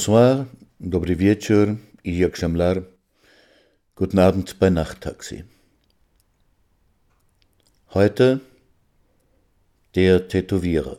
Bonsoir, dobry wieczór i jak szemlar. Guten Abend bei Nachttaxi. Heute der Tätowierer.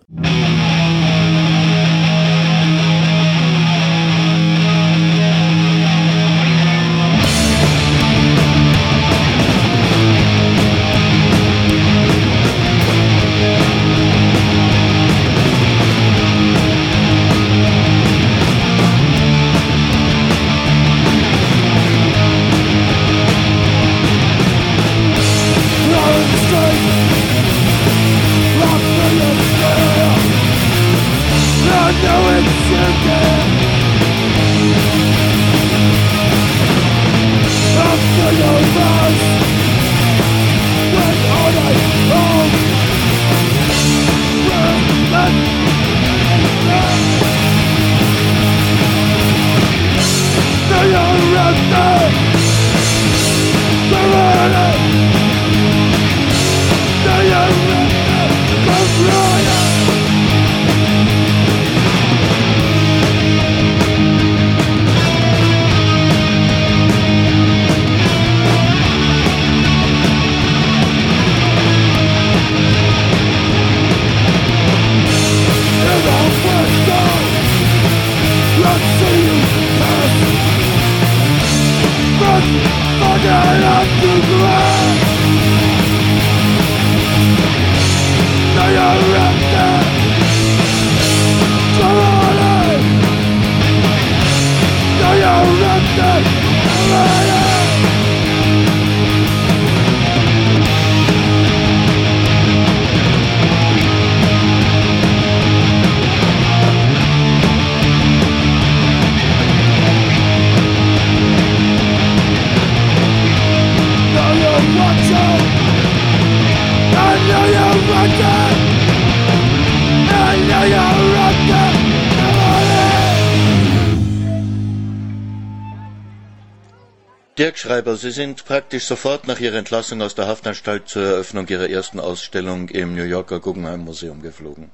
Schreiber, Sie sind praktisch sofort nach Ihrer Entlassung aus der Haftanstalt zur Eröffnung Ihrer ersten Ausstellung im New Yorker Guggenheim Museum geflogen.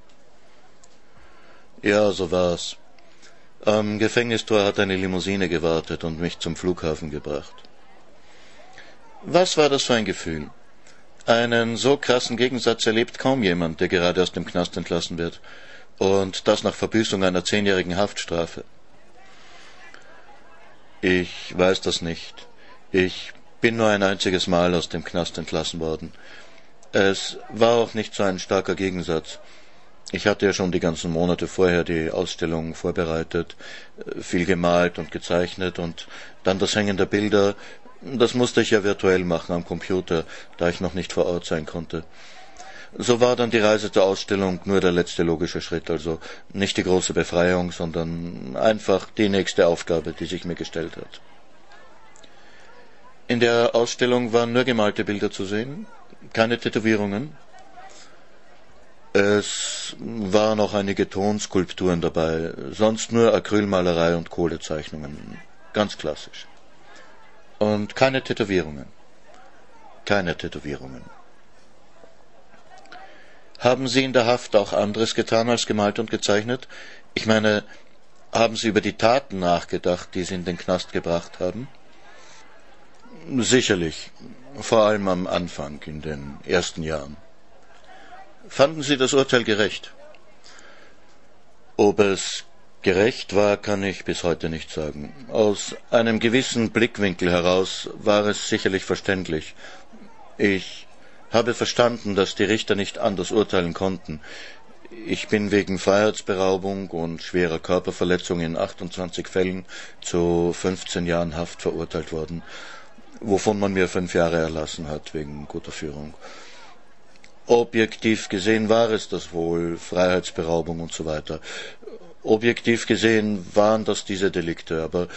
Ja, so war's. Am Gefängnistor hat eine Limousine gewartet und mich zum Flughafen gebracht. Was war das für ein Gefühl? Einen so krassen Gegensatz erlebt kaum jemand, der gerade aus dem Knast entlassen wird. Und das nach Verbüßung einer zehnjährigen Haftstrafe. Ich weiß das nicht. Ich bin nur ein einziges Mal aus dem Knast entlassen worden. Es war auch nicht so ein starker Gegensatz. Ich hatte ja schon die ganzen Monate vorher die Ausstellung vorbereitet, viel gemalt und gezeichnet und dann das Hängen der Bilder. Das musste ich ja virtuell machen am Computer, da ich noch nicht vor Ort sein konnte. So war dann die Reise zur Ausstellung nur der letzte logische Schritt, also nicht die große Befreiung, sondern einfach die nächste Aufgabe, die sich mir gestellt hat. In der Ausstellung waren nur gemalte Bilder zu sehen, keine Tätowierungen. Es waren auch einige Tonskulpturen dabei, sonst nur Acrylmalerei und Kohlezeichnungen, ganz klassisch. Und keine Tätowierungen. keine Tätowierungen. Haben Sie in der Haft auch anderes getan als gemalt und gezeichnet? Ich meine, haben Sie über die Taten nachgedacht, die Sie in den Knast gebracht haben? Sicherlich, vor allem am Anfang, in den ersten Jahren. Fanden Sie das Urteil gerecht? Ob es gerecht war, kann ich bis heute nicht sagen. Aus einem gewissen Blickwinkel heraus war es sicherlich verständlich. Ich habe verstanden, dass die Richter nicht anders urteilen konnten. Ich bin wegen Freiheitsberaubung und schwerer Körperverletzung in 28 Fällen zu 15 Jahren Haft verurteilt worden, wovon man mir fünf Jahre erlassen hat wegen guter Führung. Objektiv gesehen war es das wohl, Freiheitsberaubung und so weiter. Objektiv gesehen waren das diese Delikte, aber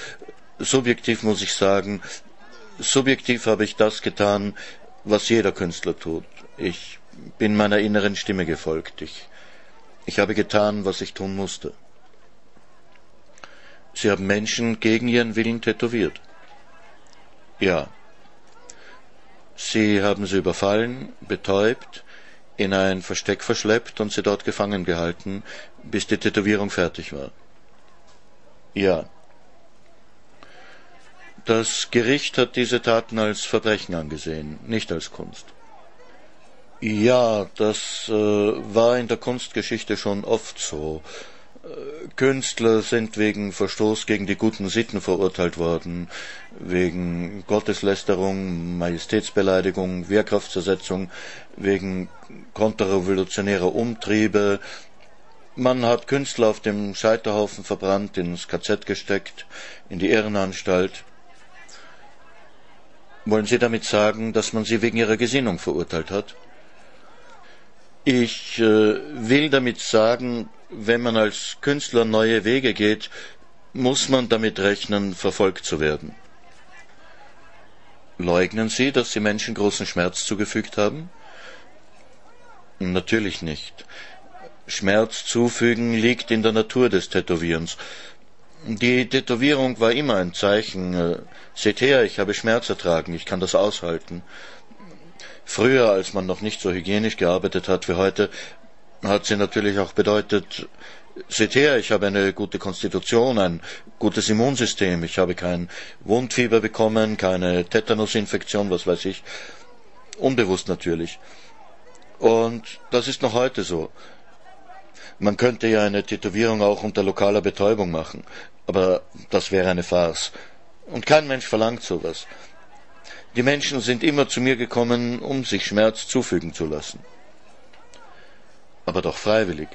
subjektiv muss ich sagen, subjektiv habe ich das getan, was jeder Künstler tut. Ich bin meiner inneren Stimme gefolgt. Ich, ich habe getan, was ich tun musste. Sie haben Menschen gegen ihren Willen tätowiert. Ja. Sie haben sie überfallen, betäubt, in ein Versteck verschleppt und sie dort gefangen gehalten, bis die Tätowierung fertig war. Ja. Das Gericht hat diese Taten als Verbrechen angesehen, nicht als Kunst. Ja, das äh, war in der Kunstgeschichte schon oft so. Künstler sind wegen Verstoß gegen die guten Sitten verurteilt worden, wegen Gotteslästerung, Majestätsbeleidigung, Wehrkraftzersetzung, wegen konterrevolutionärer Umtriebe. Man hat Künstler auf dem Scheiterhaufen verbrannt, ins KZ gesteckt, in die Ehrenanstalt. Wollen Sie damit sagen, dass man sie wegen ihrer Gesinnung verurteilt hat? Ich äh, will damit sagen, wenn man als Künstler neue Wege geht, muss man damit rechnen, verfolgt zu werden. Leugnen Sie, dass Sie Menschen großen Schmerz zugefügt haben? Natürlich nicht. Schmerz zufügen liegt in der Natur des Tätowierens. Die Tätowierung war immer ein Zeichen. Äh, seht her, ich habe Schmerz ertragen, ich kann das aushalten. Früher, als man noch nicht so hygienisch gearbeitet hat wie heute, hat sie natürlich auch bedeutet, seht her, ich habe eine gute Konstitution, ein gutes Immunsystem, ich habe kein Wundfieber bekommen, keine Tetanusinfektion, was weiß ich. Unbewusst natürlich. Und das ist noch heute so. Man könnte ja eine Tätowierung auch unter lokaler Betäubung machen, aber das wäre eine Farce. Und kein Mensch verlangt sowas. Die Menschen sind immer zu mir gekommen, um sich Schmerz zufügen zu lassen. Aber doch freiwillig.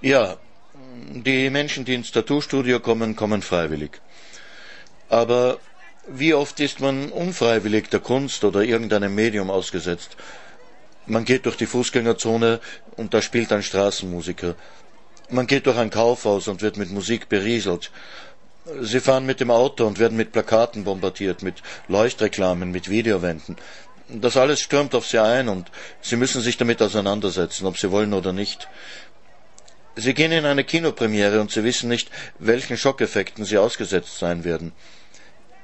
Ja, die Menschen, die ins Tattoo-Studio kommen, kommen freiwillig. Aber wie oft ist man unfreiwillig der Kunst oder irgendeinem Medium ausgesetzt? Man geht durch die Fußgängerzone und da spielt ein Straßenmusiker. Man geht durch ein Kaufhaus und wird mit Musik berieselt. Sie fahren mit dem Auto und werden mit Plakaten bombardiert, mit Leuchtreklamen, mit Videowänden. Das alles stürmt auf sie ein und sie müssen sich damit auseinandersetzen, ob sie wollen oder nicht. Sie gehen in eine Kinopremiere und sie wissen nicht, welchen Schockeffekten sie ausgesetzt sein werden.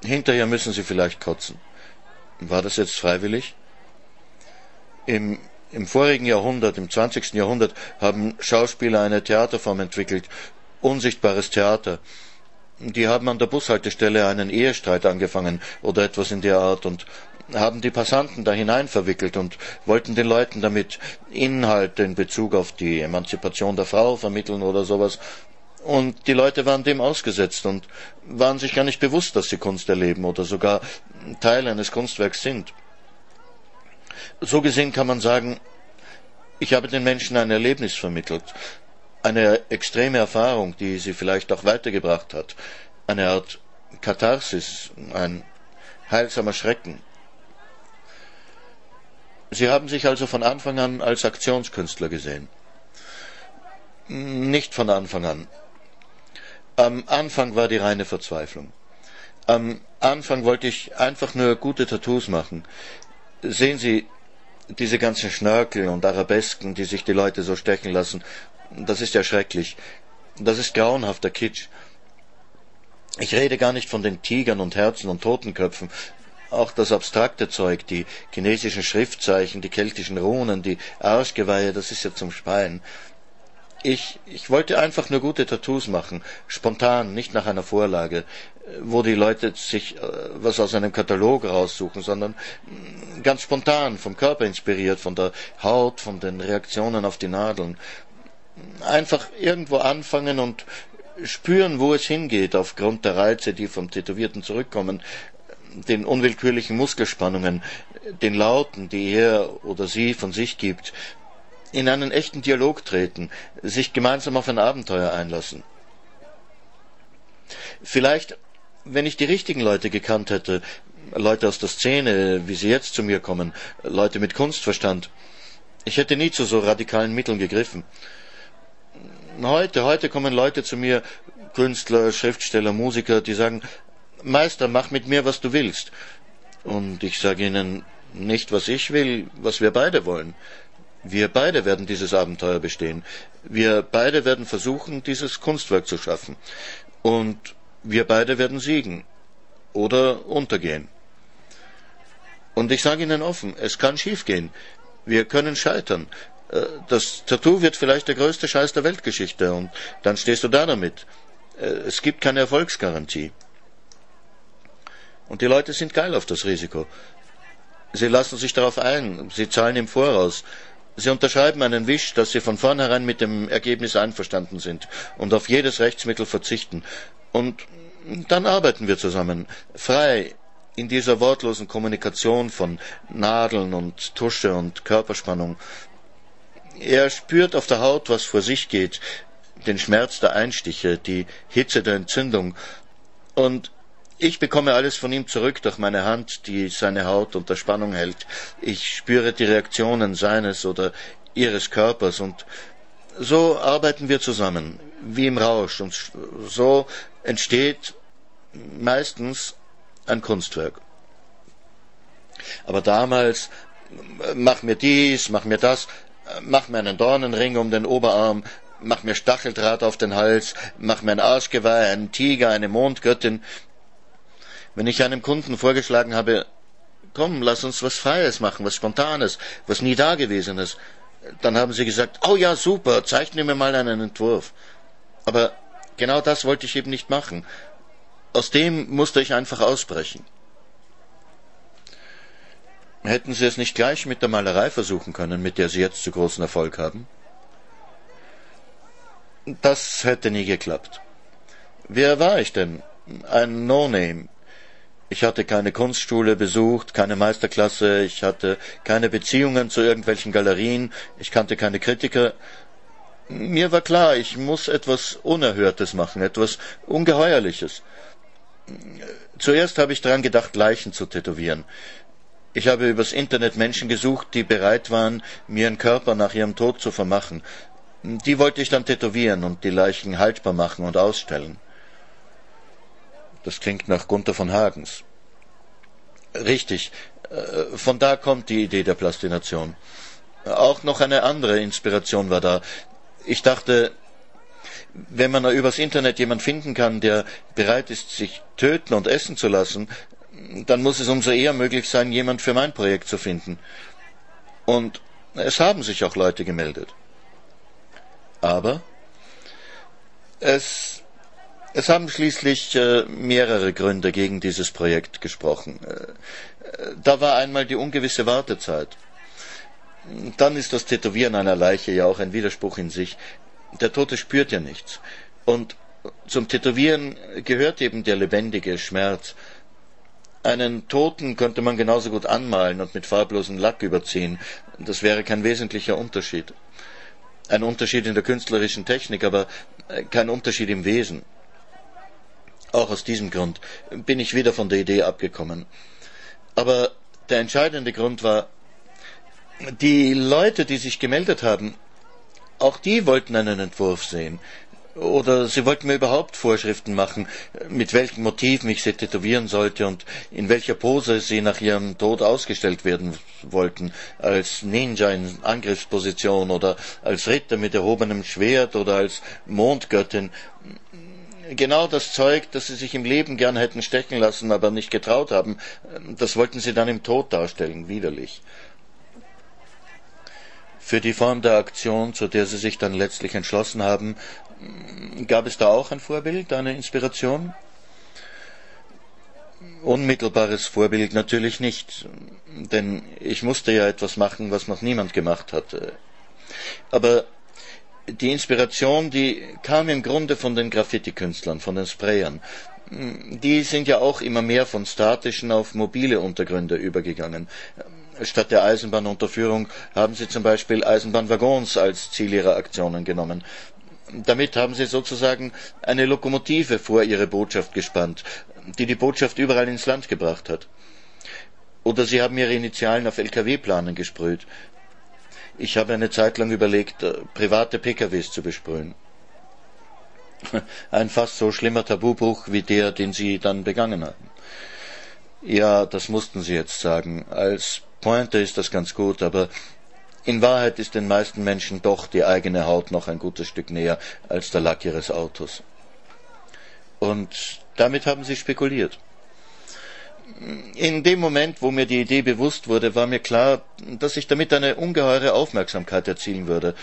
Hinterher müssen sie vielleicht kotzen. War das jetzt freiwillig? Im, Im vorigen Jahrhundert, im 20. Jahrhundert, haben Schauspieler eine Theaterform entwickelt, unsichtbares Theater. Die haben an der Bushaltestelle einen Ehestreit angefangen oder etwas in der Art und haben die Passanten da hinein verwickelt und wollten den Leuten damit Inhalte in Bezug auf die Emanzipation der Frau vermitteln oder sowas. Und die Leute waren dem ausgesetzt und waren sich gar nicht bewusst, dass sie Kunst erleben oder sogar Teil eines Kunstwerks sind. So gesehen kann man sagen, ich habe den Menschen ein Erlebnis vermittelt, eine extreme Erfahrung, die sie vielleicht auch weitergebracht hat, eine Art Katharsis, ein heilsamer Schrecken. Sie haben sich also von Anfang an als Aktionskünstler gesehen. Nicht von Anfang an. Am Anfang war die reine Verzweiflung. Am Anfang wollte ich einfach nur gute Tattoos machen. Sehen Sie, diese ganzen Schnörkel und Arabesken, die sich die Leute so stechen lassen, das ist ja schrecklich. Das ist grauenhafter Kitsch. Ich rede gar nicht von den Tigern und Herzen und Totenköpfen. auch das abstrakte Zeug, die chinesischen Schriftzeichen, die keltischen Runen, die Arschgeweihe, das ist ja zum Speien. Ich, ich wollte einfach nur gute Tattoos machen, spontan, nicht nach einer Vorlage, wo die Leute sich äh, was aus einem Katalog raussuchen, sondern mm, ganz spontan, vom Körper inspiriert, von der Haut, von den Reaktionen auf die Nadeln. Einfach irgendwo anfangen und spüren, wo es hingeht, aufgrund der Reize, die vom Tätowierten zurückkommen, den unwillkürlichen Muskelspannungen, den Lauten, die er oder sie von sich gibt, in einen echten Dialog treten, sich gemeinsam auf ein Abenteuer einlassen. Vielleicht, wenn ich die richtigen Leute gekannt hätte, Leute aus der Szene, wie sie jetzt zu mir kommen, Leute mit Kunstverstand, ich hätte nie zu so radikalen Mitteln gegriffen. Heute, heute kommen Leute zu mir, Künstler, Schriftsteller, Musiker, die sagen, Meister, mach mit mir, was du willst. Und ich sage ihnen nicht, was ich will, was wir beide wollen. Wir beide werden dieses Abenteuer bestehen. Wir beide werden versuchen, dieses Kunstwerk zu schaffen. Und wir beide werden siegen oder untergehen. Und ich sage Ihnen offen, es kann schiefgehen. Wir können scheitern. Äh, das Tattoo wird vielleicht der größte Scheiß der Weltgeschichte und dann stehst du da damit. Äh, es gibt keine Erfolgsgarantie. Und die Leute sind geil auf das Risiko. Sie lassen sich darauf ein, sie zahlen im Voraus. Sie unterschreiben einen Wisch, dass Sie von vornherein mit dem Ergebnis einverstanden sind und auf jedes Rechtsmittel verzichten. Und dann arbeiten wir zusammen, frei, in dieser wortlosen Kommunikation von Nadeln und Tusche und Körperspannung. Er spürt auf der Haut, was vor sich geht, den Schmerz der Einstiche, die Hitze der Entzündung, und ich bekomme alles von ihm zurück durch meine Hand, die seine Haut unter Spannung hält. Ich spüre die Reaktionen seines oder ihres Körpers und so arbeiten wir zusammen, wie im Rausch, und so entsteht meistens ein Kunstwerk. Aber damals, mach mir dies, mach mir das, mach mir einen Dornenring um den Oberarm, mach mir Stacheldraht auf den Hals, mach mir ein Arschgeweih, einen Tiger, eine Mondgöttin, wenn ich einem Kunden vorgeschlagen habe, komm, lass uns was Freies machen, was Spontanes, was nie Dagewesenes, dann haben sie gesagt, oh ja, super, zeichne mir mal einen Entwurf. Aber genau das wollte ich eben nicht machen. Aus dem musste ich einfach ausbrechen. Hätten Sie es nicht gleich mit der Malerei versuchen können, mit der Sie jetzt zu großen Erfolg haben? Das hätte nie geklappt. Wer war ich denn? Ein No-Name, ich hatte keine Kunstschule besucht, keine Meisterklasse, ich hatte keine Beziehungen zu irgendwelchen Galerien, ich kannte keine Kritiker. Mir war klar, ich muss etwas Unerhörtes machen, etwas Ungeheuerliches. Zuerst habe ich daran gedacht, Leichen zu tätowieren. Ich habe übers Internet Menschen gesucht, die bereit waren, mir ihren Körper nach ihrem Tod zu vermachen. Die wollte ich dann tätowieren und die Leichen haltbar machen und ausstellen. Das klingt nach Gunther von Hagens. Richtig, äh, von da kommt die Idee der Plastination. Auch noch eine andere Inspiration war da. Ich dachte, wenn man übers Internet jemand finden kann, der bereit ist, sich töten und essen zu lassen, dann muss es umso eher möglich sein, jemand für mein Projekt zu finden. Und es haben sich auch Leute gemeldet. Aber es es haben schließlich äh, mehrere Gründe gegen dieses Projekt gesprochen. Äh, äh, da war einmal die ungewisse Wartezeit. Dann ist das Tätowieren einer Leiche ja auch ein Widerspruch in sich. Der Tote spürt ja nichts. Und zum Tätowieren gehört eben der lebendige Schmerz. Einen Toten könnte man genauso gut anmalen und mit farblosem Lack überziehen. Das wäre kein wesentlicher Unterschied. Ein Unterschied in der künstlerischen Technik, aber kein Unterschied im Wesen. Auch aus diesem Grund bin ich wieder von der Idee abgekommen. Aber der entscheidende Grund war, die Leute, die sich gemeldet haben, auch die wollten einen Entwurf sehen. Oder sie wollten mir überhaupt Vorschriften machen, mit welchen Motiven ich sie tätowieren sollte und in welcher Pose sie nach ihrem Tod ausgestellt werden wollten. Als Ninja in Angriffsposition oder als Ritter mit erhobenem Schwert oder als Mondgöttin genau das Zeug, das sie sich im Leben gern hätten stechen lassen, aber nicht getraut haben, das wollten sie dann im Tod darstellen, widerlich. Für die Form der Aktion, zu der sie sich dann letztlich entschlossen haben, gab es da auch ein Vorbild, eine Inspiration? Unmittelbares Vorbild natürlich nicht, denn ich musste ja etwas machen, was noch niemand gemacht hatte. Aber die Inspiration, die kam im Grunde von den Graffiti-Künstlern, von den Sprayern. Die sind ja auch immer mehr von statischen auf mobile Untergründe übergegangen. Statt der Eisenbahnunterführung haben sie zum Beispiel Eisenbahnwaggons als Ziel ihrer Aktionen genommen. Damit haben sie sozusagen eine Lokomotive vor ihre Botschaft gespannt, die die Botschaft überall ins Land gebracht hat. Oder sie haben ihre Initialen auf Lkw-Planen gesprüht. Ich habe eine Zeit lang überlegt, äh, private PKWs zu besprühen. Ein fast so schlimmer Tabubruch wie der, den Sie dann begangen haben. Ja, das mussten Sie jetzt sagen. Als Pointe ist das ganz gut, aber in Wahrheit ist den meisten Menschen doch die eigene Haut noch ein gutes Stück näher als der Lack ihres Autos. Und damit haben sie spekuliert. In dem Moment, wo mir die Idee bewusst wurde, war mir klar, dass ich damit eine ungeheure Aufmerksamkeit erzielen würde.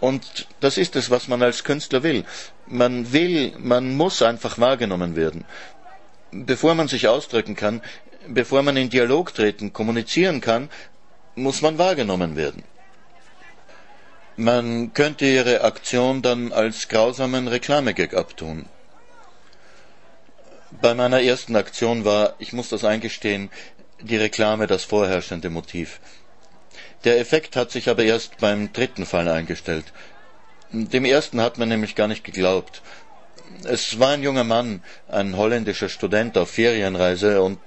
Und das ist es, was man als Künstler will. Man will, man muss einfach wahrgenommen werden. Bevor man sich ausdrücken kann, bevor man in Dialog treten, kommunizieren kann, muss man wahrgenommen werden. Man könnte ihre Aktion dann als grausamen Reklamegag abtun. Bei meiner ersten Aktion war, ich muss das eingestehen, die Reklame das vorherrschende Motiv. Der Effekt hat sich aber erst beim dritten Fall eingestellt. Dem ersten hat man nämlich gar nicht geglaubt. Es war ein junger Mann, ein holländischer Student auf Ferienreise, und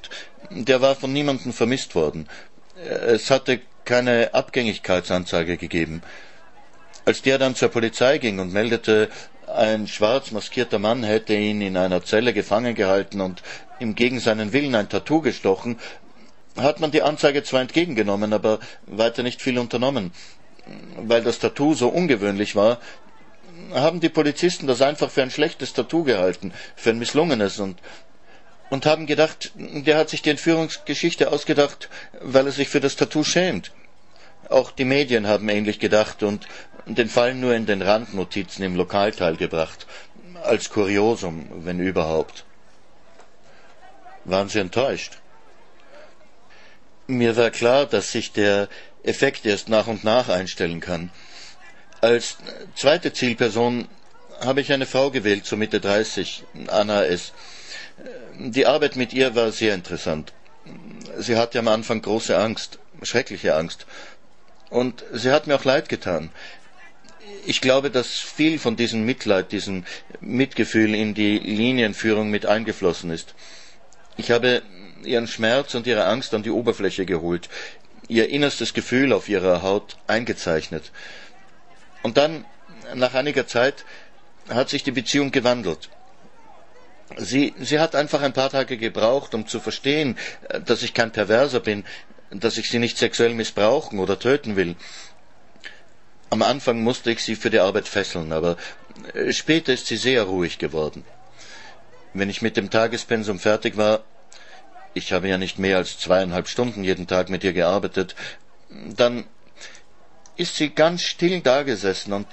der war von niemandem vermisst worden. Es hatte keine Abgängigkeitsanzeige gegeben. Als der dann zur Polizei ging und meldete, ein schwarz maskierter Mann hätte ihn in einer Zelle gefangen gehalten und ihm gegen seinen Willen ein Tattoo gestochen, hat man die Anzeige zwar entgegengenommen, aber weiter nicht viel unternommen. Weil das Tattoo so ungewöhnlich war, haben die Polizisten das einfach für ein schlechtes Tattoo gehalten, für ein misslungenes und und haben gedacht, der hat sich die Entführungsgeschichte ausgedacht, weil er sich für das Tattoo schämt. Auch die Medien haben ähnlich gedacht und den Fall nur in den Randnotizen im Lokalteil gebracht, als Kuriosum, wenn überhaupt. Waren Sie enttäuscht? Mir war klar, dass sich der Effekt erst nach und nach einstellen kann. Als zweite Zielperson habe ich eine Frau gewählt, so Mitte 30, Anna S. Die Arbeit mit ihr war sehr interessant. Sie hatte am Anfang große Angst, schreckliche Angst. Und sie hat mir auch leid getan. Ich glaube, dass viel von diesem Mitleid, diesem Mitgefühl in die Linienführung mit eingeflossen ist. Ich habe ihren Schmerz und ihre Angst an die Oberfläche geholt, ihr innerstes Gefühl auf ihrer Haut eingezeichnet. Und dann, nach einiger Zeit, hat sich die Beziehung gewandelt. Sie, sie hat einfach ein paar Tage gebraucht, um zu verstehen, dass ich kein Perverser bin, dass ich sie nicht sexuell missbrauchen oder töten will. Am Anfang musste ich sie für die Arbeit fesseln, aber äh, später ist sie sehr ruhig geworden. Wenn ich mit dem Tagespensum fertig war, ich habe ja nicht mehr als zweieinhalb Stunden jeden Tag mit ihr gearbeitet, dann ist sie ganz still dagesessen und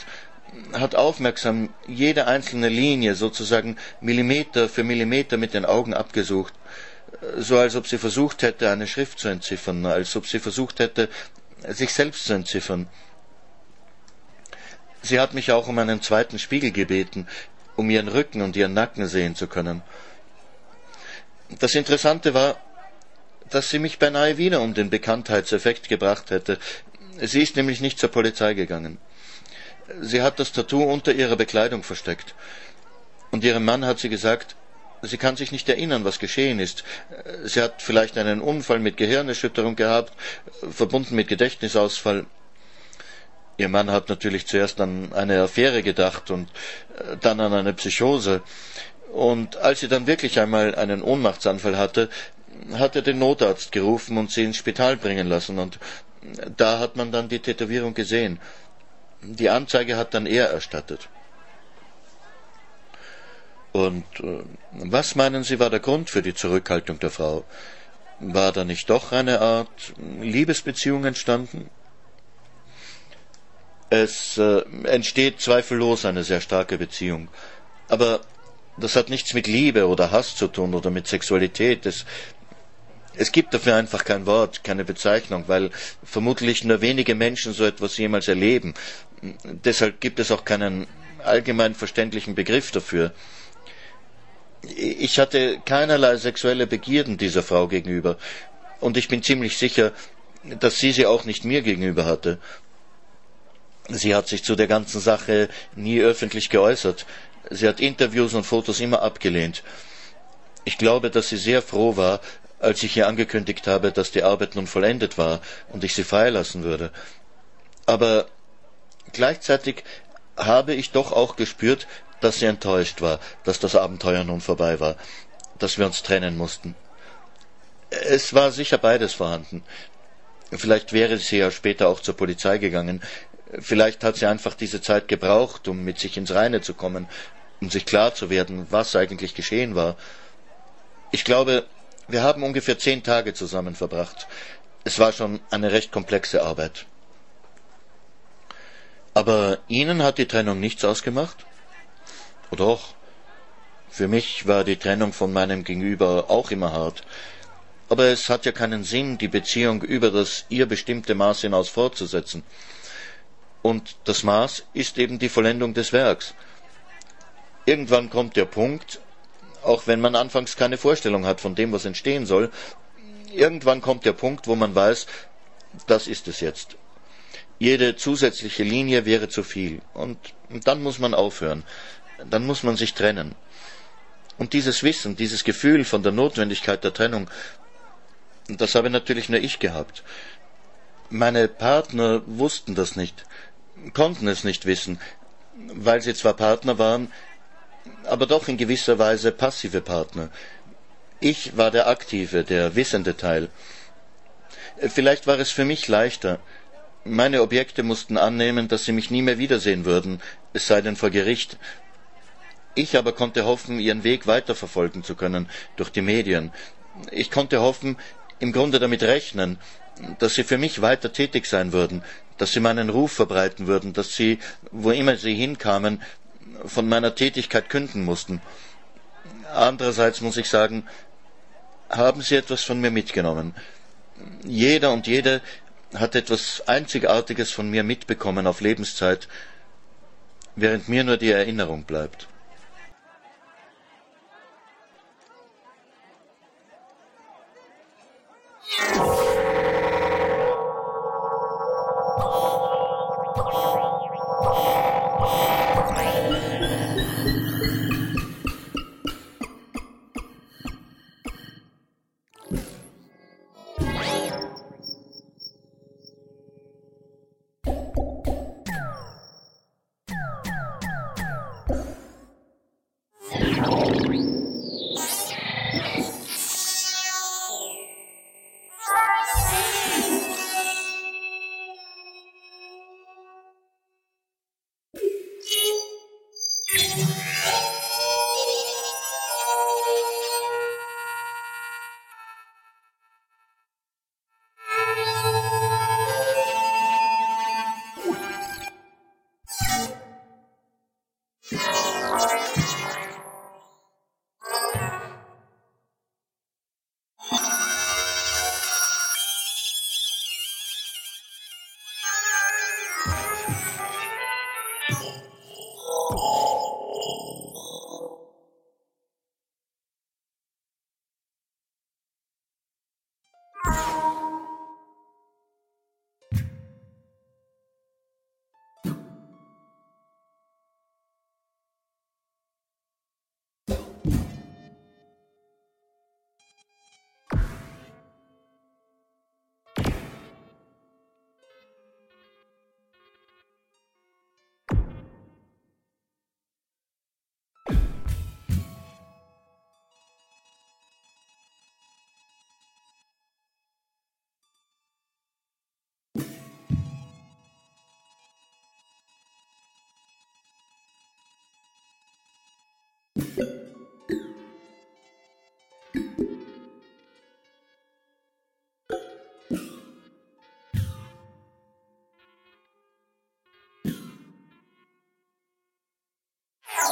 hat aufmerksam jede einzelne Linie sozusagen Millimeter für Millimeter mit den Augen abgesucht, so als ob sie versucht hätte, eine Schrift zu entziffern, als ob sie versucht hätte, sich selbst zu entziffern. Sie hat mich auch um einen zweiten Spiegel gebeten, um ihren Rücken und ihren Nacken sehen zu können. Das Interessante war, dass sie mich beinahe wieder um den Bekanntheitseffekt gebracht hätte. Sie ist nämlich nicht zur Polizei gegangen. Sie hat das Tattoo unter ihrer Bekleidung versteckt. Und ihrem Mann hat sie gesagt, sie kann sich nicht erinnern, was geschehen ist. Sie hat vielleicht einen Unfall mit Gehirnerschütterung gehabt, verbunden mit Gedächtnisausfall. Ihr Mann hat natürlich zuerst an eine Affäre gedacht und äh, dann an eine Psychose. Und als sie dann wirklich einmal einen Ohnmachtsanfall hatte, hat er den Notarzt gerufen und sie ins Spital bringen lassen. Und da hat man dann die Tätowierung gesehen. Die Anzeige hat dann er erstattet. Und äh, was meinen Sie war der Grund für die Zurückhaltung der Frau? War da nicht doch eine Art Liebesbeziehung entstanden? Es äh, entsteht zweifellos eine sehr starke Beziehung. Aber das hat nichts mit Liebe oder Hass zu tun oder mit Sexualität. Es, es gibt dafür einfach kein Wort, keine Bezeichnung, weil vermutlich nur wenige Menschen so etwas jemals erleben. Deshalb gibt es auch keinen allgemein verständlichen Begriff dafür. Ich hatte keinerlei sexuelle Begierden dieser Frau gegenüber, und ich bin ziemlich sicher, dass sie sie auch nicht mir gegenüber hatte. Sie hat sich zu der ganzen Sache nie öffentlich geäußert. Sie hat Interviews und Fotos immer abgelehnt. Ich glaube, dass sie sehr froh war, als ich ihr angekündigt habe, dass die Arbeit nun vollendet war und ich sie freilassen würde. Aber gleichzeitig habe ich doch auch gespürt, dass sie enttäuscht war, dass das Abenteuer nun vorbei war, dass wir uns trennen mussten. Es war sicher beides vorhanden. Vielleicht wäre sie ja später auch zur Polizei gegangen. Vielleicht hat sie einfach diese Zeit gebraucht, um mit sich ins Reine zu kommen, um sich klar zu werden, was eigentlich geschehen war. Ich glaube, wir haben ungefähr zehn Tage zusammen verbracht. Es war schon eine recht komplexe Arbeit. Aber Ihnen hat die Trennung nichts ausgemacht? Doch. Für mich war die Trennung von meinem Gegenüber auch immer hart. Aber es hat ja keinen Sinn, die Beziehung über das ihr bestimmte Maß hinaus fortzusetzen. Und das Maß ist eben die Vollendung des Werks. Irgendwann kommt der Punkt, auch wenn man anfangs keine Vorstellung hat von dem, was entstehen soll, irgendwann kommt der Punkt, wo man weiß, das ist es jetzt. Jede zusätzliche Linie wäre zu viel. Und dann muss man aufhören. Dann muss man sich trennen. Und dieses Wissen, dieses Gefühl von der Notwendigkeit der Trennung, das habe natürlich nur ich gehabt. Meine Partner wussten das nicht, konnten es nicht wissen, weil sie zwar Partner waren, aber doch in gewisser Weise passive Partner. Ich war der aktive, der wissende Teil. Vielleicht war es für mich leichter, meine Objekte mussten annehmen, dass sie mich nie mehr wiedersehen würden, es sei denn vor Gericht. Ich aber konnte hoffen, ihren Weg weiterverfolgen zu können durch die Medien. Ich konnte hoffen, im Grunde damit rechnen, dass sie für mich weiter tätig sein würden, dass sie meinen Ruf verbreiten würden, dass sie, wo immer sie hinkamen, von meiner Tätigkeit künden mussten. Andererseits muss ich sagen, haben sie etwas von mir mitgenommen. Jeder und jede hat etwas Einzigartiges von mir mitbekommen auf Lebenszeit, während mir nur die Erinnerung bleibt.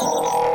Música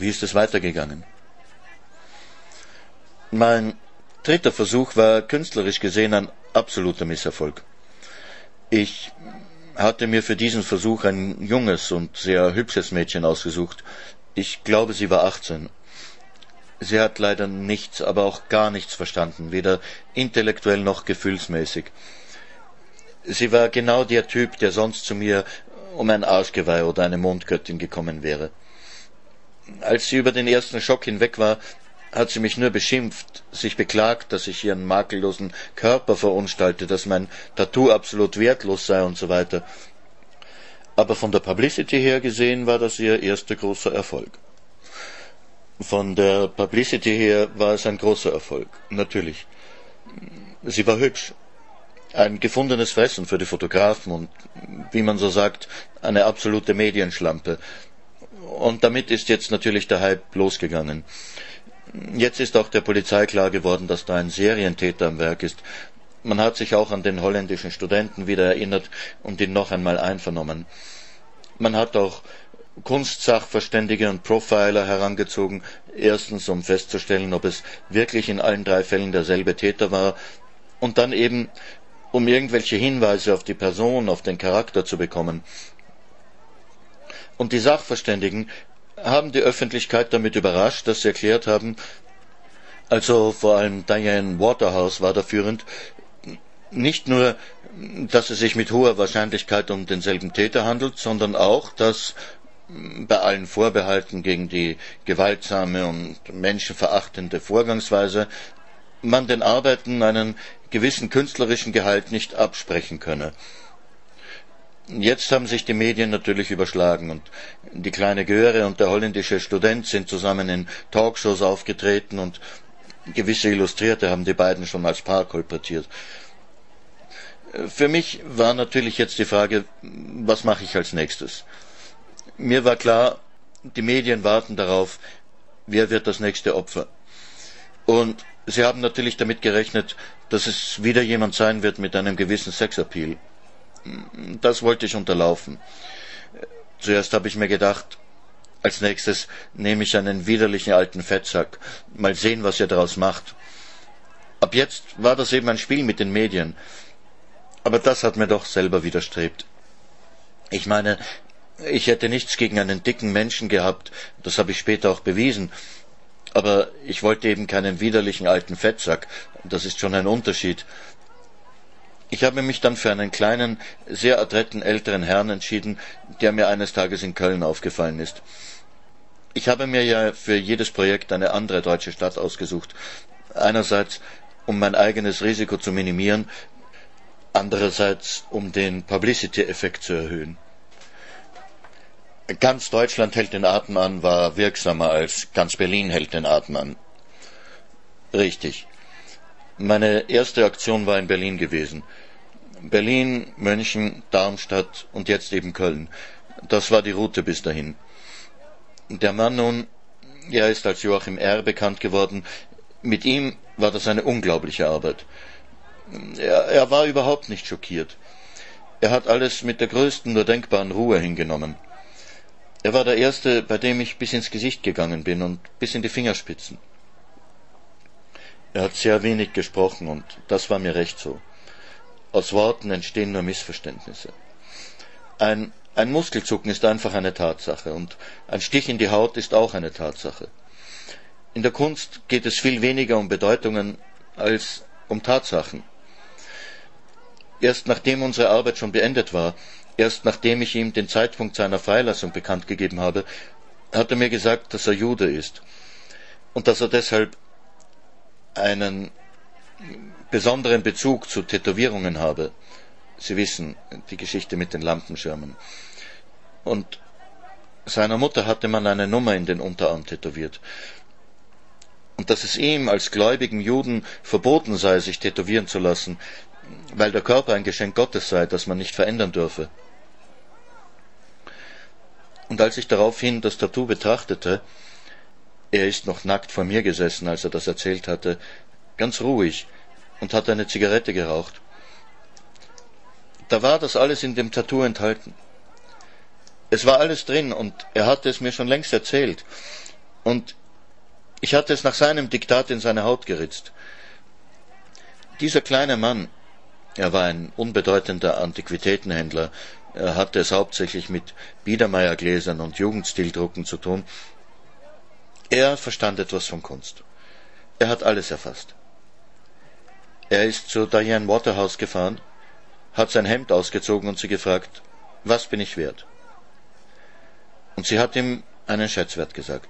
Wie ist es weitergegangen? Mein dritter Versuch war künstlerisch gesehen ein absoluter Misserfolg. Ich hatte mir für diesen Versuch ein junges und sehr hübsches Mädchen ausgesucht. Ich glaube, sie war 18. Sie hat leider nichts, aber auch gar nichts verstanden, weder intellektuell noch gefühlsmäßig. Sie war genau der Typ, der sonst zu mir um ein Arschgeweih oder eine Mondgöttin gekommen wäre. Als sie über den ersten Schock hinweg war, hat sie mich nur beschimpft, sich beklagt, dass ich ihren makellosen Körper verunstalte, dass mein Tattoo absolut wertlos sei und so weiter. Aber von der Publicity her gesehen war das ihr erster großer Erfolg. Von der Publicity her war es ein großer Erfolg, natürlich. Sie war hübsch, ein gefundenes Fressen für die Fotografen und, wie man so sagt, eine absolute Medienschlampe, und damit ist jetzt natürlich der Hype losgegangen. Jetzt ist auch der Polizei klar geworden, dass da ein Serientäter am Werk ist. Man hat sich auch an den holländischen Studenten wieder erinnert und ihn noch einmal einvernommen. Man hat auch Kunstsachverständige und Profiler herangezogen, erstens um festzustellen, ob es wirklich in allen drei Fällen derselbe Täter war, und dann eben um irgendwelche Hinweise auf die Person, auf den Charakter zu bekommen und die Sachverständigen haben die Öffentlichkeit damit überrascht, dass sie erklärt haben, also vor allem Diane Waterhouse war da führend, nicht nur, dass es sich mit hoher Wahrscheinlichkeit um denselben Täter handelt, sondern auch, dass bei allen Vorbehalten gegen die gewaltsame und menschenverachtende Vorgangsweise man den Arbeiten einen gewissen künstlerischen Gehalt nicht absprechen könne. Jetzt haben sich die Medien natürlich überschlagen und die kleine Göre und der holländische Student sind zusammen in Talkshows aufgetreten und gewisse Illustrierte haben die beiden schon als Paar kolportiert. Für mich war natürlich jetzt die Frage, was mache ich als nächstes? Mir war klar, die Medien warten darauf, wer wird das nächste Opfer. Und sie haben natürlich damit gerechnet, dass es wieder jemand sein wird mit einem gewissen Sexappeal. Das wollte ich unterlaufen. Zuerst habe ich mir gedacht, als nächstes nehme ich einen widerlichen alten Fettsack. Mal sehen, was er daraus macht. Ab jetzt war das eben ein Spiel mit den Medien. Aber das hat mir doch selber widerstrebt. Ich meine, ich hätte nichts gegen einen dicken Menschen gehabt, das habe ich später auch bewiesen. Aber ich wollte eben keinen widerlichen alten Fettsack. Das ist schon ein Unterschied. Ich habe mich dann für einen kleinen, sehr adretten älteren Herrn entschieden, der mir eines Tages in Köln aufgefallen ist. Ich habe mir ja für jedes Projekt eine andere deutsche Stadt ausgesucht. Einerseits, um mein eigenes Risiko zu minimieren, andererseits, um den Publicity-Effekt zu erhöhen. Ganz Deutschland hält den Atem an war wirksamer als ganz Berlin hält den Atem an. Richtig. Meine erste Aktion war in Berlin gewesen. Berlin, München, Darmstadt und jetzt eben Köln. Das war die Route bis dahin. Der Mann nun, er ist als Joachim R. bekannt geworden. Mit ihm war das eine unglaubliche Arbeit. Er, er war überhaupt nicht schockiert. Er hat alles mit der größten nur denkbaren Ruhe hingenommen. Er war der Erste, bei dem ich bis ins Gesicht gegangen bin und bis in die Fingerspitzen. Er hat sehr wenig gesprochen und das war mir recht so. Aus Worten entstehen nur Missverständnisse. Ein, ein Muskelzucken ist einfach eine Tatsache und ein Stich in die Haut ist auch eine Tatsache. In der Kunst geht es viel weniger um Bedeutungen als um Tatsachen. Erst nachdem unsere Arbeit schon beendet war, erst nachdem ich ihm den Zeitpunkt seiner Freilassung bekannt gegeben habe, hat er mir gesagt, dass er Jude ist und dass er deshalb einen besonderen Bezug zu Tätowierungen habe. Sie wissen, die Geschichte mit den Lampenschirmen. Und seiner Mutter hatte man eine Nummer in den Unterarm tätowiert. Und dass es ihm als gläubigen Juden verboten sei, sich tätowieren zu lassen, weil der Körper ein Geschenk Gottes sei, das man nicht verändern dürfe. Und als ich daraufhin das Tattoo betrachtete, er ist noch nackt vor mir gesessen, als er das erzählt hatte, ganz ruhig, und hat eine Zigarette geraucht. Da war das alles in dem Tattoo enthalten. Es war alles drin und er hatte es mir schon längst erzählt. Und ich hatte es nach seinem Diktat in seine Haut geritzt. Dieser kleine Mann, er war ein unbedeutender Antiquitätenhändler, er hatte es hauptsächlich mit Biedermeiergläsern und Jugendstildrucken zu tun. Er verstand etwas von Kunst. Er hat alles erfasst. Er ist zu Diane Waterhouse gefahren, hat sein Hemd ausgezogen und sie gefragt, was bin ich wert? Und sie hat ihm einen Schätzwert gesagt.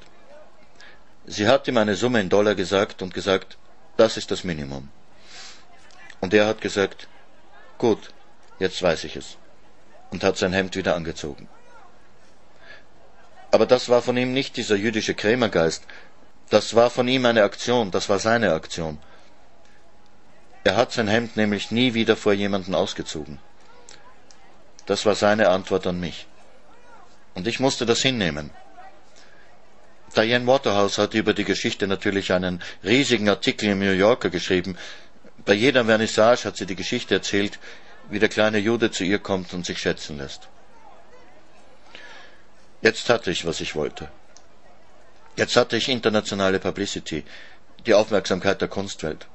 Sie hat ihm eine Summe in Dollar gesagt und gesagt, das ist das Minimum. Und er hat gesagt, gut, jetzt weiß ich es. Und hat sein Hemd wieder angezogen. Aber das war von ihm nicht dieser jüdische Krämergeist. Das war von ihm eine Aktion, das war seine Aktion. Er hat sein Hemd nämlich nie wieder vor jemanden ausgezogen. Das war seine Antwort an mich. Und ich musste das hinnehmen. Diane Waterhouse hat über die Geschichte natürlich einen riesigen Artikel im New Yorker geschrieben. Bei jeder Vernissage hat sie die Geschichte erzählt, wie der kleine Jude zu ihr kommt und sich schätzen lässt. Jetzt hatte ich, was ich wollte. Jetzt hatte ich internationale Publicity, die Aufmerksamkeit der Kunstwelt.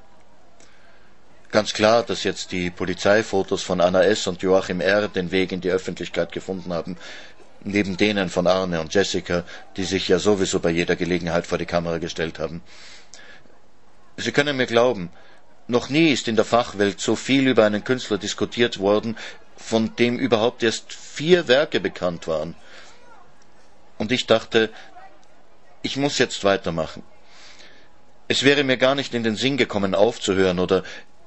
Ganz klar, dass jetzt die Polizeifotos von Anna S. und Joachim R. den Weg in die Öffentlichkeit gefunden haben, neben denen von Arne und Jessica, die sich ja sowieso bei jeder Gelegenheit vor die Kamera gestellt haben. Sie können mir glauben, noch nie ist in der Fachwelt so viel über einen Künstler diskutiert worden, von dem überhaupt erst vier Werke bekannt waren. Und ich dachte, ich muss jetzt weitermachen. Es wäre mir gar nicht in den Sinn gekommen, aufzuhören oder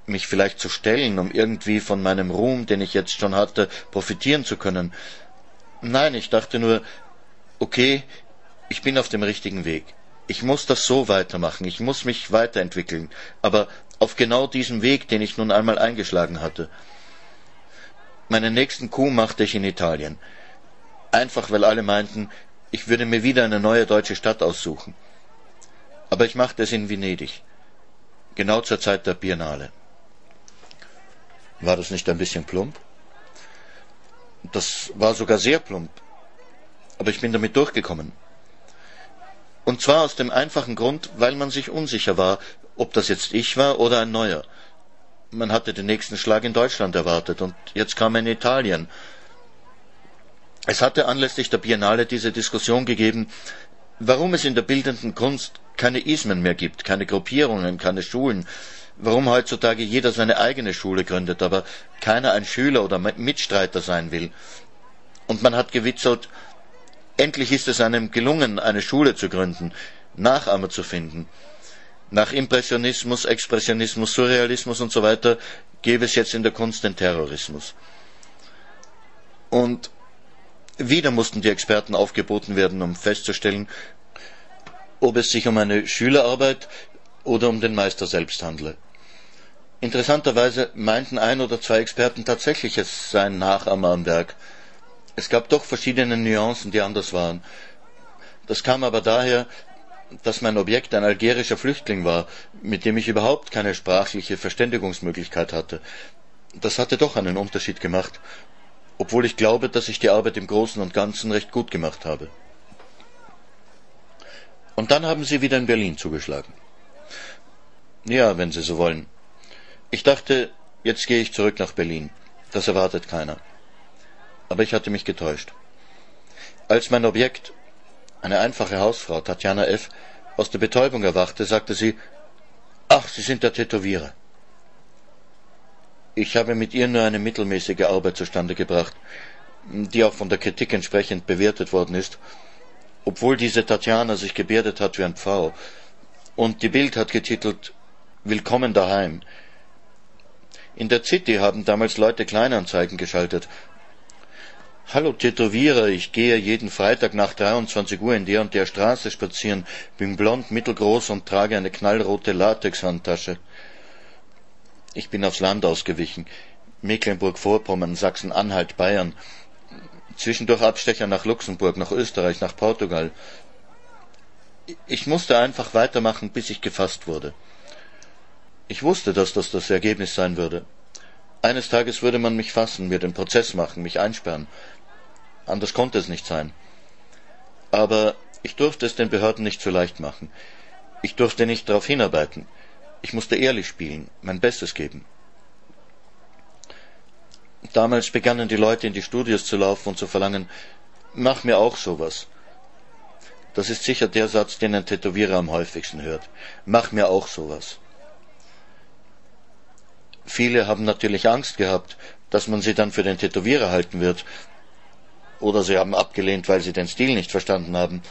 mich vielleicht zu stellen, um irgendwie von meinem Ruhm, den ich jetzt schon hatte, profitieren zu können. Nein, ich dachte nur, okay, ich bin auf dem richtigen Weg. Ich muss das so weitermachen, ich muss mich weiterentwickeln, aber auf genau diesem Weg, den ich nun einmal eingeschlagen hatte. Meinen nächsten Coup machte ich in Italien. Einfach weil alle meinten, ich würde mir wieder eine neue deutsche Stadt aussuchen. Aber ich machte es in Venedig, genau zur Zeit der Biennale. War das nicht ein bisschen plump? Das war sogar sehr plump. Aber ich bin damit durchgekommen. Und zwar aus dem einfachen Grund, weil man sich unsicher war, ob das jetzt ich war oder ein neuer. Man hatte den nächsten Schlag in Deutschland erwartet und jetzt kam er in Italien. Es hatte anlässlich der Biennale diese Diskussion gegeben, warum es in der bildenden Kunst keine Ismen mehr gibt, keine Gruppierungen, keine Schulen, warum heutzutage jeder seine eigene Schule gründet, aber keiner ein Schüler oder Mitstreiter sein will. Und man hat gewitzelt, endlich ist es einem gelungen, eine Schule zu gründen, Nachahmer zu finden. Nach Impressionismus, Expressionismus, Surrealismus und so weiter gäbe es jetzt in der Kunst den Terrorismus. Und wieder mussten die Experten aufgeboten werden, um festzustellen, ob es sich um eine Schülerarbeit oder um den Meister selbst handle. Interessanterweise meinten ein oder zwei Experten tatsächlich, es sei ein Nachahmer am Werk. Es gab doch verschiedene Nuancen, die anders waren. Das kam aber daher, dass mein Objekt ein algerischer Flüchtling war, mit dem ich überhaupt keine sprachliche Verständigungsmöglichkeit hatte. Das hatte doch einen Unterschied gemacht, obwohl ich glaube, dass ich die Arbeit im Großen und Ganzen recht gut gemacht habe. Und dann haben Sie wieder in Berlin zugeschlagen. Ja, wenn Sie so wollen. Ich dachte, jetzt gehe ich zurück nach Berlin. Das erwartet keiner. Aber ich hatte mich getäuscht. Als mein Objekt, eine einfache Hausfrau, Tatjana F., aus der Betäubung erwachte, sagte sie, Ach, Sie sind der Tätowierer. Ich habe mit ihr nur eine mittelmäßige Arbeit zustande gebracht, die auch von der Kritik entsprechend bewertet worden ist, obwohl diese Tatjana sich gebärdet hat wie ein Pfau. Und die Bild hat getitelt Willkommen daheim. In der City haben damals Leute Kleinanzeigen geschaltet. Hallo Tätowierer, ich gehe jeden Freitag nach 23 Uhr in der und der Straße spazieren, bin blond, mittelgroß und trage eine knallrote Latexhandtasche. Ich bin aufs Land ausgewichen. Mecklenburg-Vorpommern, Sachsen-Anhalt, Bayern. Zwischendurch Abstecher nach Luxemburg, nach Österreich, nach Portugal. Ich musste einfach weitermachen, bis ich gefasst wurde. Ich wusste, dass das das Ergebnis sein würde. Eines Tages würde man mich fassen, mir den Prozess machen, mich einsperren. Anders konnte es nicht sein. Aber ich durfte es den Behörden nicht so leicht machen. Ich durfte nicht darauf hinarbeiten. Ich musste ehrlich spielen, mein Bestes geben. Damals begannen die Leute in die Studios zu laufen und zu verlangen, mach mir auch sowas. Das ist sicher der Satz, den ein Tätowierer am häufigsten hört. Mach mir auch sowas. Viele haben natürlich Angst gehabt, dass man sie dann für den Tätowierer halten wird. Oder sie haben abgelehnt, weil sie den Stil nicht verstanden haben.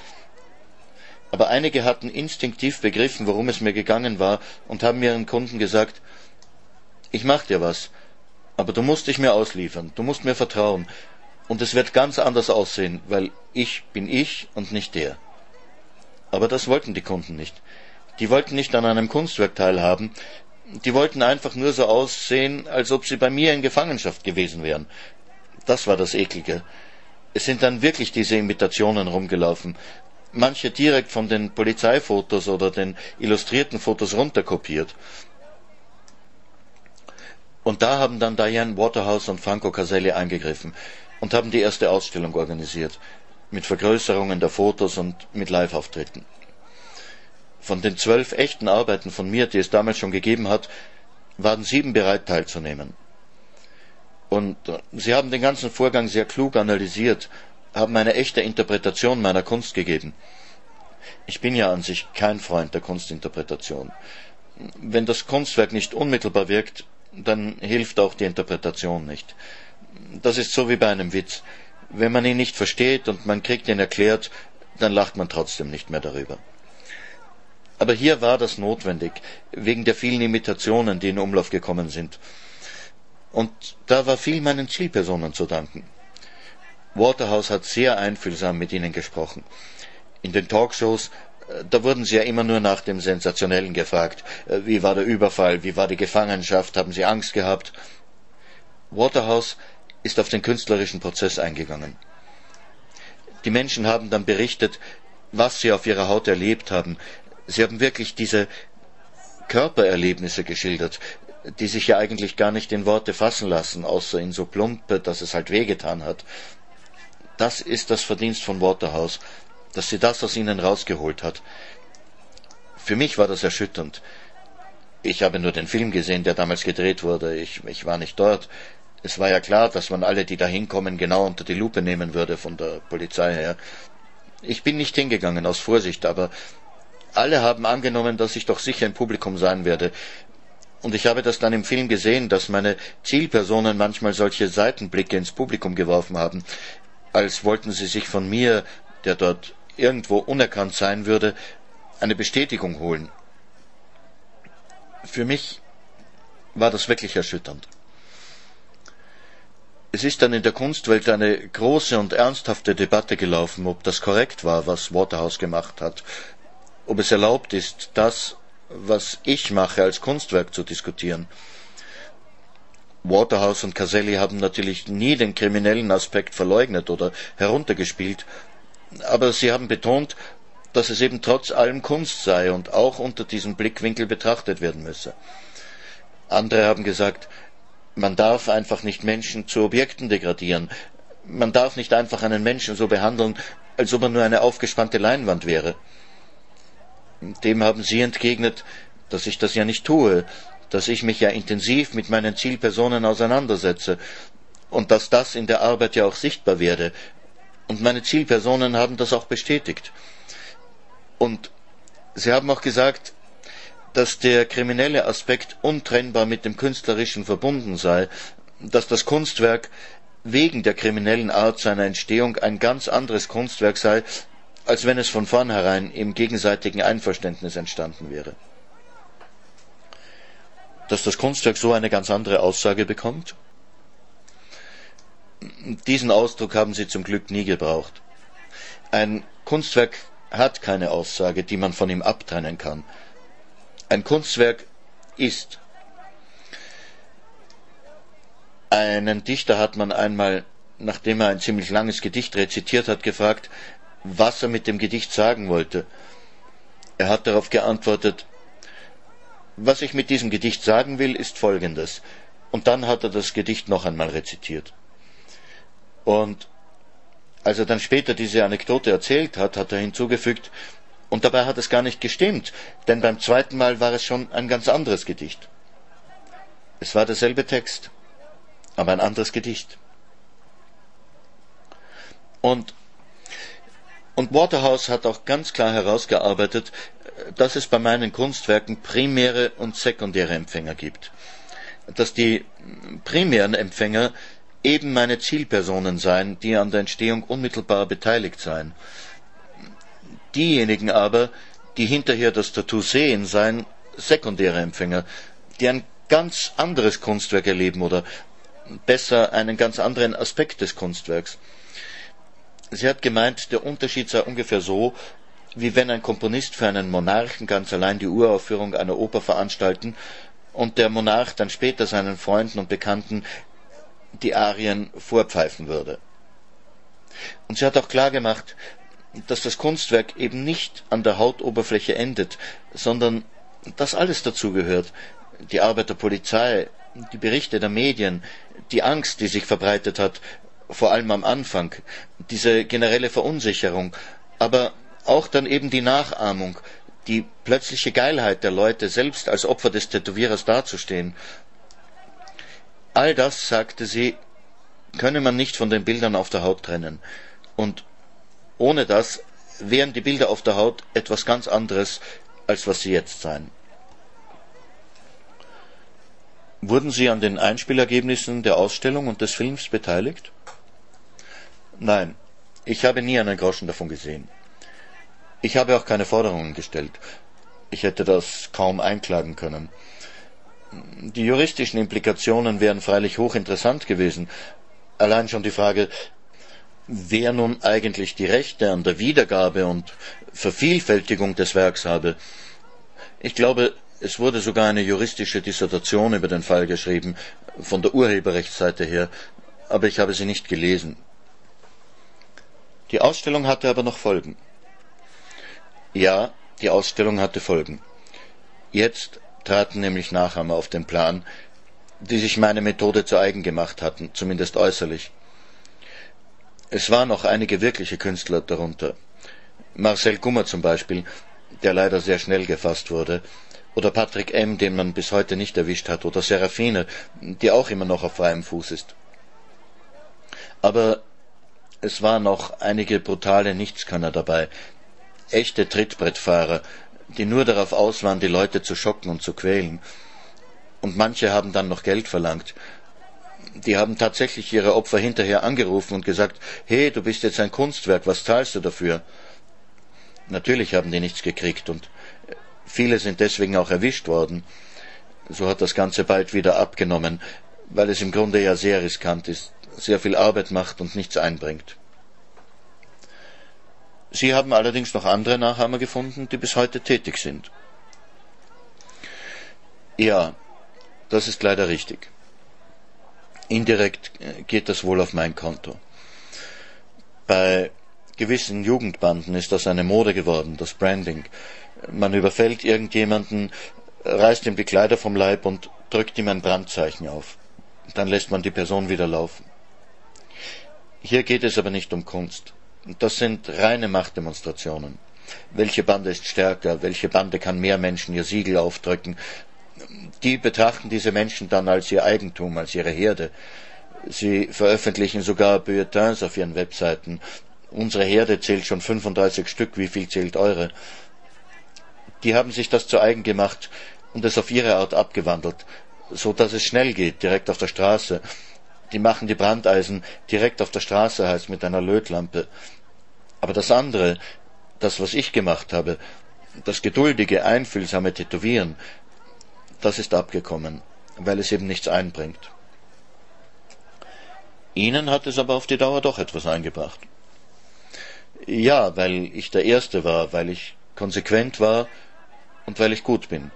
Aber einige hatten instinktiv begriffen, worum es mir gegangen war, und haben ihren Kunden gesagt, ich mach dir was, aber du musst dich mir ausliefern, du musst mir vertrauen, und es wird ganz anders aussehen, weil ich bin ich und nicht der. Aber das wollten die Kunden nicht. Die wollten nicht an einem Kunstwerk teilhaben, die wollten einfach nur so aussehen, als ob sie bei mir in Gefangenschaft gewesen wären. Das war das Eklige. Es sind dann wirklich diese Imitationen rumgelaufen. Manche direkt von den Polizeifotos oder den illustrierten Fotos runterkopiert. Und da haben dann Diane Waterhouse und Franco Caselli eingegriffen und haben die erste Ausstellung organisiert. Mit Vergrößerungen der Fotos und mit Live-Auftritten. Von den zwölf echten Arbeiten von mir, die es damals schon gegeben hat, waren sieben bereit teilzunehmen. Und äh, sie haben den ganzen Vorgang sehr klug analysiert, haben eine echte Interpretation meiner Kunst gegeben. Ich bin ja an sich kein Freund der Kunstinterpretation. Wenn das Kunstwerk nicht unmittelbar wirkt, dann hilft auch die Interpretation nicht. Das ist so wie bei einem Witz. Wenn man ihn nicht versteht und man kriegt ihn erklärt, dann lacht man trotzdem nicht mehr darüber. Aber hier war das notwendig, wegen der vielen Imitationen, die in Umlauf gekommen sind. Und da war viel meinen Zielpersonen zu danken. Waterhouse hat sehr einfühlsam mit ihnen gesprochen. In den Talkshows, äh, da wurden sie ja immer nur nach dem Sensationellen gefragt. Äh, wie war der Überfall? Wie war die Gefangenschaft? Haben sie Angst gehabt? Waterhouse ist auf den künstlerischen Prozess eingegangen. Die Menschen haben dann berichtet, was sie auf ihrer Haut erlebt haben, Sie haben wirklich diese Körpererlebnisse geschildert, die sich ja eigentlich gar nicht in Worte fassen lassen, außer in so plumpe, dass es halt wehgetan hat. Das ist das Verdienst von Waterhouse, dass sie das aus ihnen rausgeholt hat. Für mich war das erschütternd. Ich habe nur den Film gesehen, der damals gedreht wurde. Ich, ich war nicht dort. Es war ja klar, dass man alle, die da hinkommen, genau unter die Lupe nehmen würde von der Polizei her. Ich bin nicht hingegangen aus Vorsicht, aber alle haben angenommen, dass ich doch sicher im Publikum sein werde. Und ich habe das dann im Film gesehen, dass meine Zielpersonen manchmal solche Seitenblicke ins Publikum geworfen haben, als wollten sie sich von mir, der dort irgendwo unerkannt sein würde, eine Bestätigung holen. Für mich war das wirklich erschütternd. Es ist dann in der Kunstwelt eine große und ernsthafte Debatte gelaufen, ob das korrekt war, was Waterhouse gemacht hat, ob es erlaubt ist, das, was ich mache, als Kunstwerk zu diskutieren. Waterhouse und Caselli haben natürlich nie den kriminellen Aspekt verleugnet oder heruntergespielt, aber sie haben betont, dass es eben trotz allem Kunst sei und auch unter diesem Blickwinkel betrachtet werden müsse. Andere haben gesagt, man darf einfach nicht Menschen zu Objekten degradieren. Man darf nicht einfach einen Menschen so behandeln, als ob er nur eine aufgespannte Leinwand wäre. Dem haben Sie entgegnet, dass ich das ja nicht tue, dass ich mich ja intensiv mit meinen Zielpersonen auseinandersetze und dass das in der Arbeit ja auch sichtbar werde. Und meine Zielpersonen haben das auch bestätigt. Und Sie haben auch gesagt, dass der kriminelle Aspekt untrennbar mit dem künstlerischen verbunden sei, dass das Kunstwerk wegen der kriminellen Art seiner Entstehung ein ganz anderes Kunstwerk sei, als wenn es von vornherein im gegenseitigen Einverständnis entstanden wäre. Dass das Kunstwerk so eine ganz andere Aussage bekommt? Diesen Ausdruck haben Sie zum Glück nie gebraucht. Ein Kunstwerk hat keine Aussage, die man von ihm abtrennen kann. Ein Kunstwerk ist. Einen Dichter hat man einmal, nachdem er ein ziemlich langes Gedicht rezitiert hat, gefragt, was er mit dem Gedicht sagen wollte. Er hat darauf geantwortet, was ich mit diesem Gedicht sagen will, ist folgendes. Und dann hat er das Gedicht noch einmal rezitiert. Und als er dann später diese Anekdote erzählt hat, hat er hinzugefügt, und dabei hat es gar nicht gestimmt, denn beim zweiten Mal war es schon ein ganz anderes Gedicht. Es war derselbe Text, aber ein anderes Gedicht. Und, und Waterhouse hat auch ganz klar herausgearbeitet, dass es bei meinen Kunstwerken primäre und sekundäre Empfänger gibt. Dass die primären Empfänger eben meine Zielpersonen seien, die an der Entstehung unmittelbar beteiligt seien. Diejenigen aber, die hinterher das Tattoo sehen, seien sekundäre Empfänger, die ein ganz anderes Kunstwerk erleben oder besser einen ganz anderen Aspekt des Kunstwerks. Sie hat gemeint, der Unterschied sei ungefähr so, wie wenn ein Komponist für einen Monarchen ganz allein die Uraufführung einer Oper veranstalten und der Monarch dann später seinen Freunden und Bekannten die Arien vorpfeifen würde. Und sie hat auch klar gemacht, dass das Kunstwerk eben nicht an der Hautoberfläche endet, sondern dass alles dazugehört. Die Arbeit der Polizei, die Berichte der Medien, die Angst, die sich verbreitet hat, vor allem am Anfang, diese generelle Verunsicherung, aber auch dann eben die Nachahmung, die plötzliche Geilheit der Leute, selbst als Opfer des Tätowierers dazustehen. All das, sagte sie, könne man nicht von den Bildern auf der Haut trennen. Und ohne das wären die Bilder auf der Haut etwas ganz anderes, als was sie jetzt seien. Wurden Sie an den Einspielergebnissen der Ausstellung und des Films beteiligt? Nein, ich habe nie einen Groschen davon gesehen. Ich habe auch keine Forderungen gestellt. Ich hätte das kaum einklagen können. Die juristischen Implikationen wären freilich hochinteressant gewesen. Allein schon die Frage, wer nun eigentlich die Rechte an der Wiedergabe und Vervielfältigung des Werks habe. Ich glaube, es wurde sogar eine juristische Dissertation über den Fall geschrieben, von der Urheberrechtsseite her, aber ich habe sie nicht gelesen. Die Ausstellung hatte aber noch Folgen. Ja, die Ausstellung hatte Folgen. Jetzt traten nämlich Nachahmer auf den Plan, die sich meine Methode zu eigen gemacht hatten, zumindest äußerlich. Es waren noch einige wirkliche Künstler darunter. Marcel Gummer zum Beispiel, der leider sehr schnell gefasst wurde, oder Patrick M., den man bis heute nicht erwischt hat, oder Serafine, die auch immer noch auf freiem Fuß ist. Aber Es waren noch einige brutale Nichtskönner dabei, echte Trittbrettfahrer, die nur darauf aus waren, die Leute zu schocken und zu quälen. Und manche haben dann noch Geld verlangt. Die haben tatsächlich ihre Opfer hinterher angerufen und gesagt, hey, du bist jetzt ein Kunstwerk, was zahlst du dafür? Natürlich haben die nichts gekriegt und viele sind deswegen auch erwischt worden. So hat das Ganze bald wieder abgenommen, weil es im Grunde ja sehr riskant ist, sehr viel Arbeit macht und nichts einbringt. Sie haben allerdings noch andere Nachahmer gefunden, die bis heute tätig sind. Ja, das ist leider richtig. Indirekt äh, geht das wohl auf mein Konto. Bei gewissen Jugendbanden ist das eine Mode geworden, das Branding. Man überfällt irgendjemanden, reißt ihm die Kleider vom Leib und drückt ihm ein Brandzeichen auf. Dann lässt man die Person wieder laufen. Hier geht es aber nicht um Kunst. Das sind reine Machtdemonstrationen. Welche Bande ist stärker? Welche Bande kann mehr Menschen ihr Siegel aufdrücken? Die betrachten diese Menschen dann als ihr Eigentum, als ihre Herde. Sie veröffentlichen sogar Bulletins auf ihren Webseiten. Unsere Herde zählt schon 35 Stück, wie viel zählt eure? Die haben sich das zu eigen gemacht und es auf ihre Art abgewandelt, so dass es schnell geht, direkt auf der Straße. Die machen die Brandeisen direkt auf der Straße heißt mit einer Lötlampe. Aber das andere, das, was ich gemacht habe, das geduldige, einfühlsame Tätowieren, das ist abgekommen, weil es eben nichts einbringt. Ihnen hat es aber auf die Dauer doch etwas eingebracht. Ja, weil ich der Erste war, weil ich konsequent war und weil ich gut bin.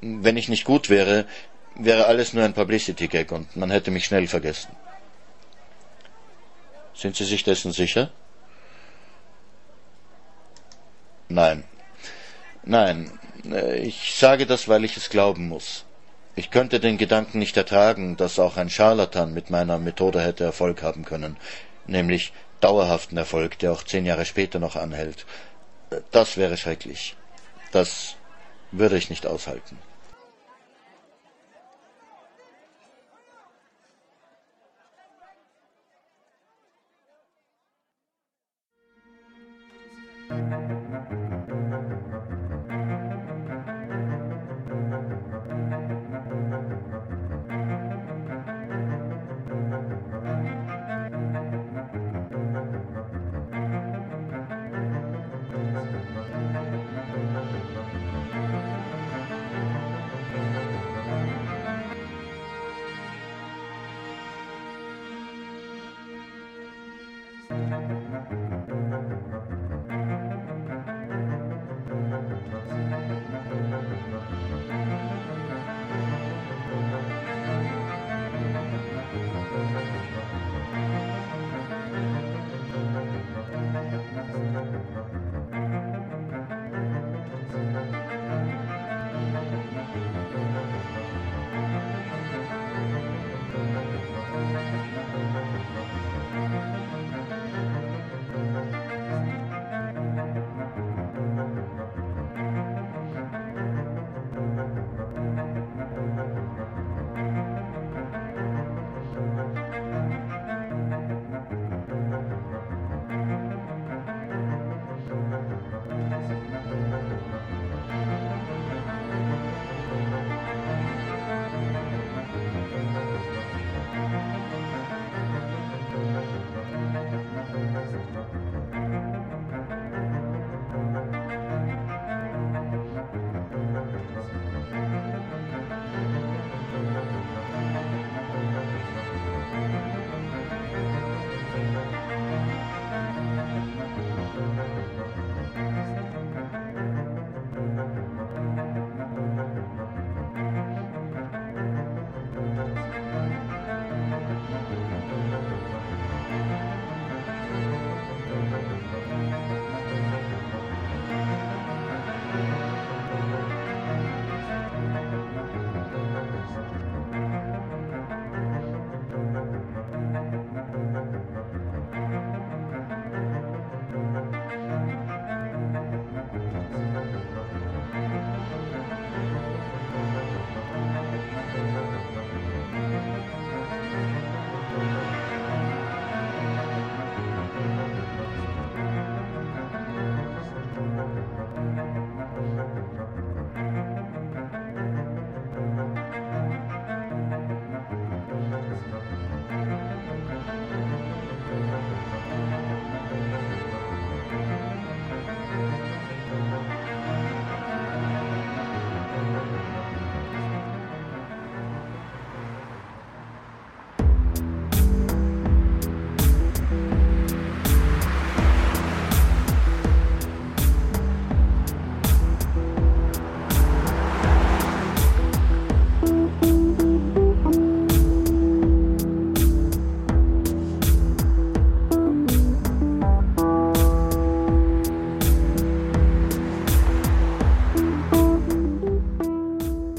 Wenn ich nicht gut wäre, wäre alles nur ein Publicity-Gag und man hätte mich schnell vergessen. Sind Sie sich dessen sicher? Nein. Nein, ich sage das, weil ich es glauben muss. Ich könnte den Gedanken nicht ertragen, dass auch ein Scharlatan mit meiner Methode hätte Erfolg haben können, nämlich dauerhaften Erfolg, der auch zehn Jahre später noch anhält. Das wäre schrecklich. Das würde ich nicht aushalten.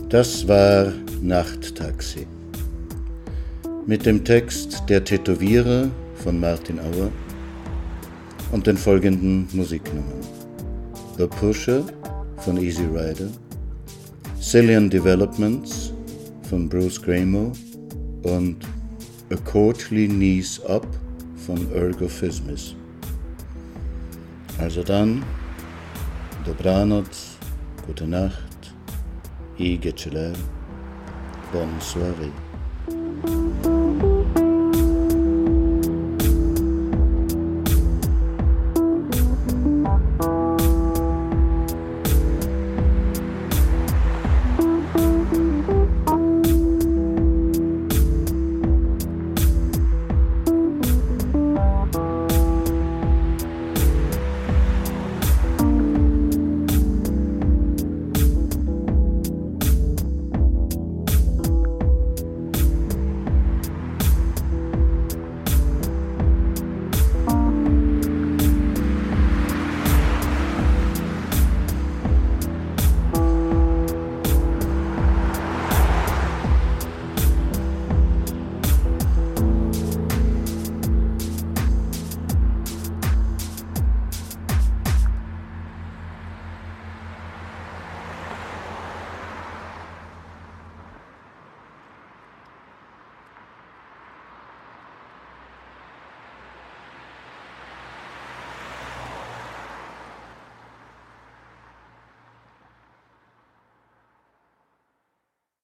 Das war Nachttaxi. Mit dem Text Der Tätowierer von Martin Auer und den folgenden Musiknummern. The Pusher von Easy Rider, Cillian Developments von Bruce Gramo und A Courtly Knees Up von Ergo Fismis. Also dann, dobranoc, gute Nacht, iyi geceler. Bonsoir.